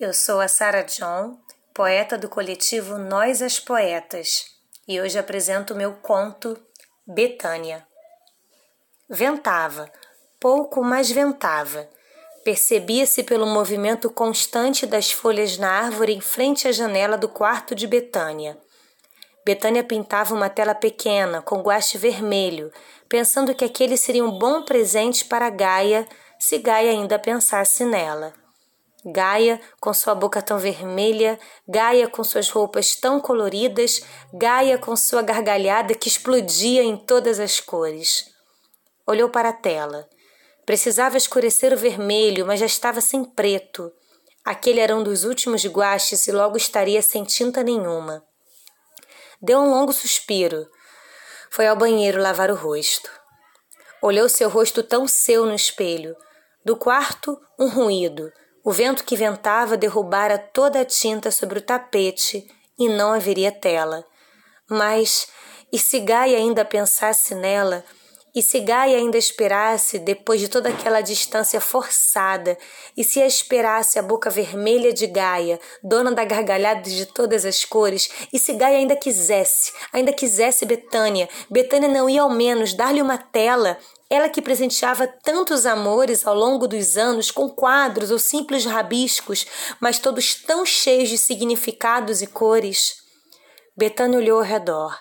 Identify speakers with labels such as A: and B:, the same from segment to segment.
A: Eu sou a Sarah John, poeta do coletivo Nós as Poetas, e hoje apresento meu conto Betânia. Ventava, pouco mais ventava. Percebia-se pelo movimento constante das folhas na árvore em frente à janela do quarto de Betânia. Betânia pintava uma tela pequena, com guache vermelho, pensando que aquele seria um bom presente para Gaia, se Gaia ainda pensasse nela. Gaia, com sua boca tão vermelha, Gaia com suas roupas tão coloridas, Gaia com sua gargalhada que explodia em todas as cores. Olhou para a tela. Precisava escurecer o vermelho, mas já estava sem preto. Aquele era um dos últimos guaches e logo estaria sem tinta nenhuma. Deu um longo suspiro. Foi ao banheiro lavar o rosto. Olhou seu rosto tão seu no espelho. Do quarto, um ruído. O vento que ventava derrubara toda a tinta sobre o tapete e não haveria tela. Mas, e se Gaia ainda pensasse nela, e se Gaia ainda esperasse, depois de toda aquela distância forçada, e se a esperasse a boca vermelha de Gaia, dona da gargalhada de todas as cores, e se Gaia ainda quisesse, ainda quisesse Betânia, Betânia não ia ao menos dar-lhe uma tela, ela que presenteava tantos amores ao longo dos anos com quadros ou simples rabiscos, mas todos tão cheios de significados e cores. Betânia olhou ao redor.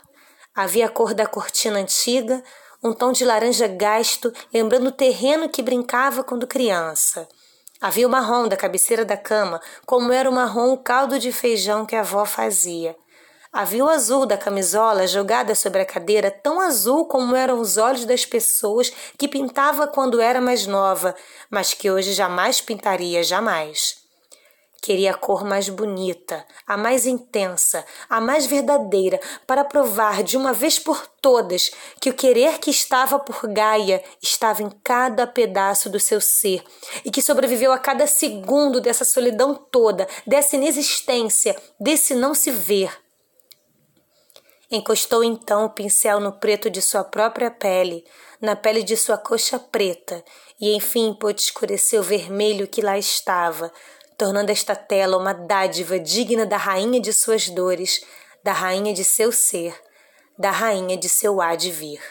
A: Havia a cor da cortina antiga, um tom de laranja gasto, lembrando o terreno que brincava quando criança. Havia o marrom da cabeceira da cama, como era o marrom o caldo de feijão que a avó fazia. Havia o azul da camisola jogada sobre a cadeira, tão azul como eram os olhos das pessoas que pintava quando era mais nova, mas que hoje jamais pintaria, jamais. Queria a cor mais bonita, a mais intensa, a mais verdadeira, para provar de uma vez por todas que o querer que estava por Gaia estava em cada pedaço do seu ser e que sobreviveu a cada segundo dessa solidão toda, dessa inexistência, desse não se ver. Encostou então o pincel no preto de sua própria pele, na pele de sua coxa preta, e enfim pôde escurecer o vermelho que lá estava, tornando esta tela uma dádiva digna da rainha de suas dores, da rainha de seu ser, da rainha de seu há de vir.